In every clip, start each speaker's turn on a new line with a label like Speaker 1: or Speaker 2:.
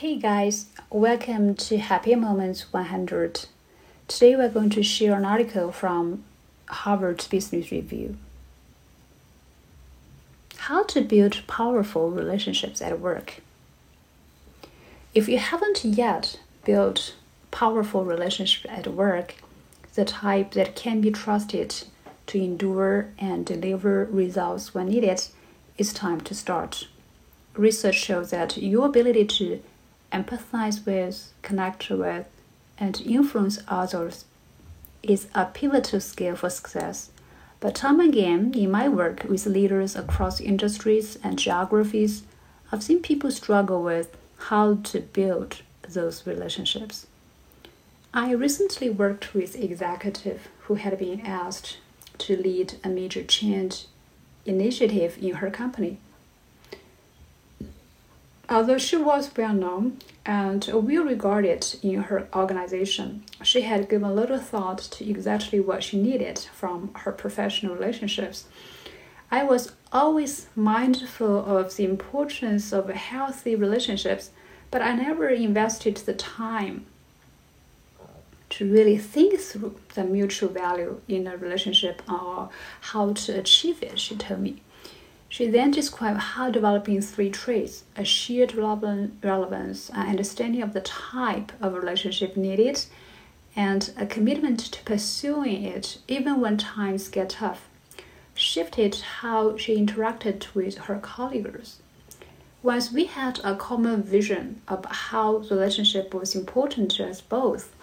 Speaker 1: Hey guys, welcome to Happy Moments 100. Today we're going to share an article from Harvard Business Review. How to build powerful relationships at work. If you haven't yet built powerful relationships at work, the type that can be trusted to endure and deliver results when needed, it's time to start. Research shows that your ability to empathize with, connect with, and influence others is a pivotal skill for success. But time again, in my work with leaders across industries and geographies, I've seen people struggle with how to build those relationships. I recently worked with an executive who had been asked to lead a major change initiative in her company. Although she was well known and well regarded in her organization, she had given little thought to exactly what she needed from her professional relationships. I was always mindful of the importance of healthy relationships, but I never invested the time to really think through the mutual value in a relationship or how to achieve it, she told me. She then described how developing three traits a shared relevance, an understanding of the type of relationship needed, and a commitment to pursuing it even when times get tough, shifted how she interacted with her colleagues. Once we had a common vision of how the relationship was important to us both,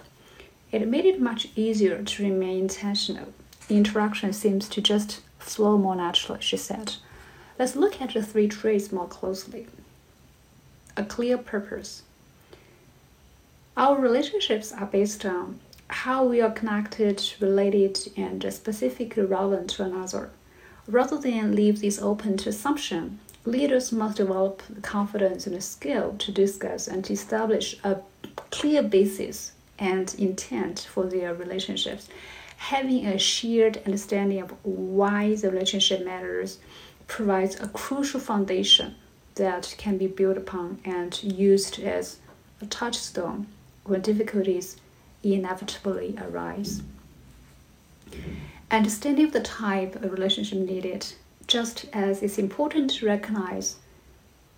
Speaker 1: it made it much easier to remain intentional. The interaction seems to just flow more naturally, she said. Let's look at the three traits more closely. A clear purpose. Our relationships are based on how we are connected, related, and specifically relevant to another. Rather than leave this open to assumption, leaders must develop the confidence and the skill to discuss and to establish a clear basis and intent for their relationships. Having a shared understanding of why the relationship matters provides a crucial foundation that can be built upon and used as a touchstone when difficulties inevitably arise. Understanding the type of relationship needed, just as it's important to recognize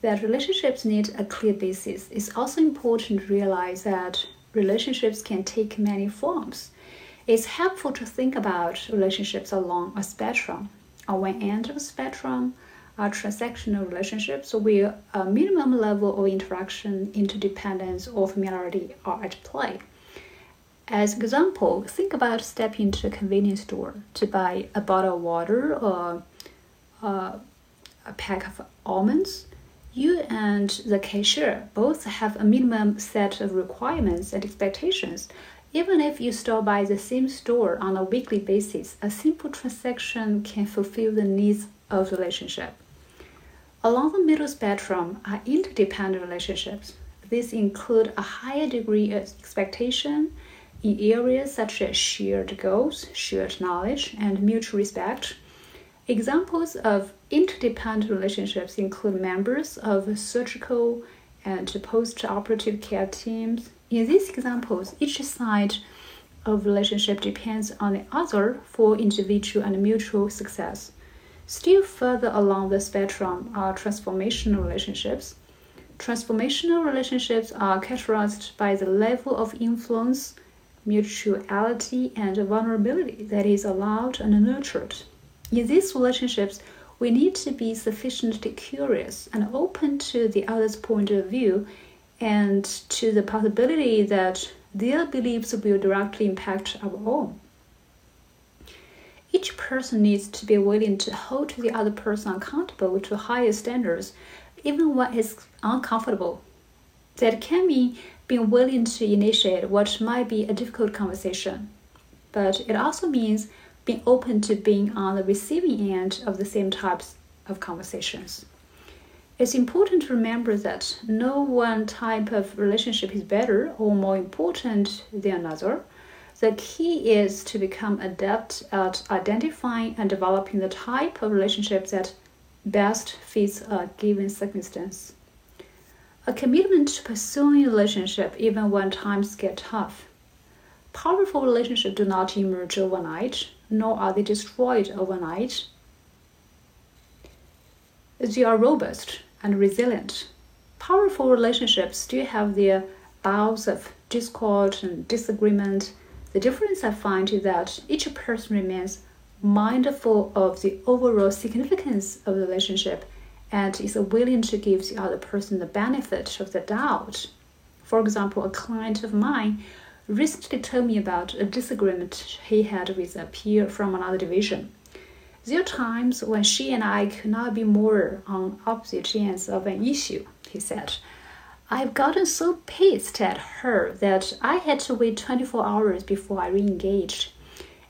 Speaker 1: that relationships need a clear basis, it's also important to realize that relationships can take many forms. It's helpful to think about relationships along a spectrum one end of spectrum are transactional relationships where a minimum level of interaction, interdependence, or familiarity are at play. As example, think about stepping into a convenience store to buy a bottle of water or uh, a pack of almonds. You and the cashier both have a minimum set of requirements and expectations even if you stop by the same store on a weekly basis, a simple transaction can fulfill the needs of the relationship. Along the middle spectrum are interdependent relationships. These include a higher degree of expectation in areas such as shared goals, shared knowledge, and mutual respect. Examples of interdependent relationships include members of surgical and post operative care teams, in these examples, each side of relationship depends on the other for individual and mutual success. Still further along the spectrum are transformational relationships. Transformational relationships are characterized by the level of influence, mutuality, and vulnerability that is allowed and nurtured. In these relationships, we need to be sufficiently curious and open to the other's point of view and to the possibility that their beliefs will directly impact our own. Each person needs to be willing to hold the other person accountable to higher standards, even when it's uncomfortable. That can mean being willing to initiate what might be a difficult conversation, but it also means being open to being on the receiving end of the same types of conversations. It's important to remember that no one type of relationship is better or more important than another. The key is to become adept at identifying and developing the type of relationship that best fits a given circumstance. a commitment to pursuing a relationship even when times get tough. Powerful relationships do not emerge overnight, nor are they destroyed overnight. They are robust and resilient. Powerful relationships still have their bouts of discord and disagreement. The difference I find is that each person remains mindful of the overall significance of the relationship and is willing to give the other person the benefit of the doubt. For example, a client of mine recently told me about a disagreement he had with a peer from another division. There are times when she and I could not be more on opposite ends of an issue, he said. I've gotten so pissed at her that I had to wait 24 hours before I re engaged.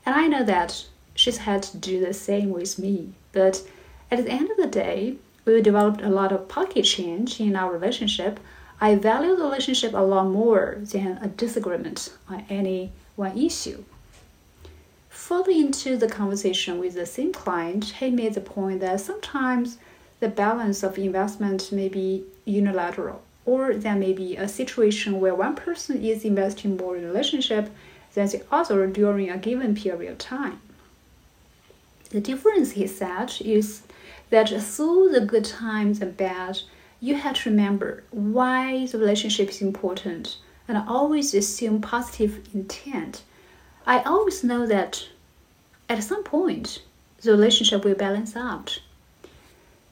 Speaker 1: And I know that she's had to do the same with me. But at the end of the day, we developed a lot of pocket change in our relationship. I value the relationship a lot more than a disagreement on any one issue. Further into the conversation with the same client, he made the point that sometimes the balance of investment may be unilateral, or there may be a situation where one person is investing more in a relationship than the other during a given period of time. The difference, he said, is that through the good times and bad, you have to remember why the relationship is important and always assume positive intent. I always know that at some point the relationship will balance out.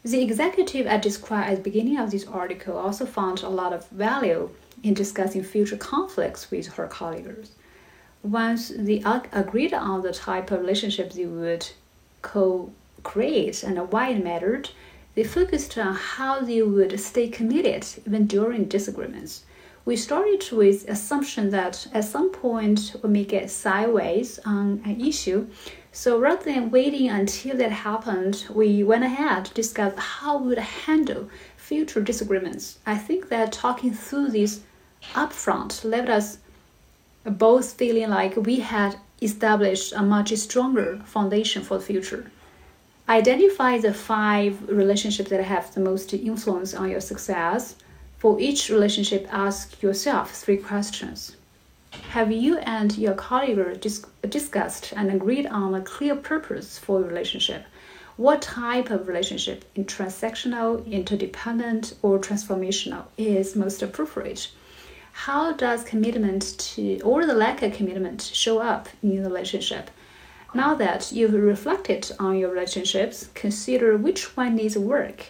Speaker 1: The executive I described at the beginning of this article also found a lot of value in discussing future conflicts with her colleagues. Once they agreed on the type of relationship they would co create and why it mattered, they focused on how they would stay committed even during disagreements. We started with assumption that at some point we may get sideways on an issue. So rather than waiting until that happened, we went ahead to discuss how we would handle future disagreements. I think that talking through this upfront left us both feeling like we had established a much stronger foundation for the future. Identify the five relationships that have the most influence on your success. For each relationship, ask yourself three questions. Have you and your colleague dis- discussed and agreed on a clear purpose for your relationship? What type of relationship, transactional, interdependent, or transformational, is most appropriate? How does commitment to or the lack of commitment show up in the relationship? Now that you've reflected on your relationships, consider which one needs work.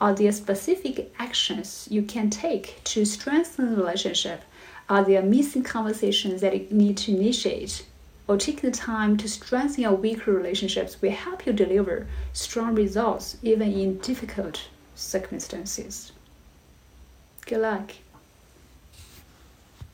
Speaker 1: Are there specific actions you can take to strengthen the relationship? Are there missing conversations that you need to initiate? Or taking the time to strengthen your weaker relationships will help you deliver strong results even in difficult circumstances. Good luck.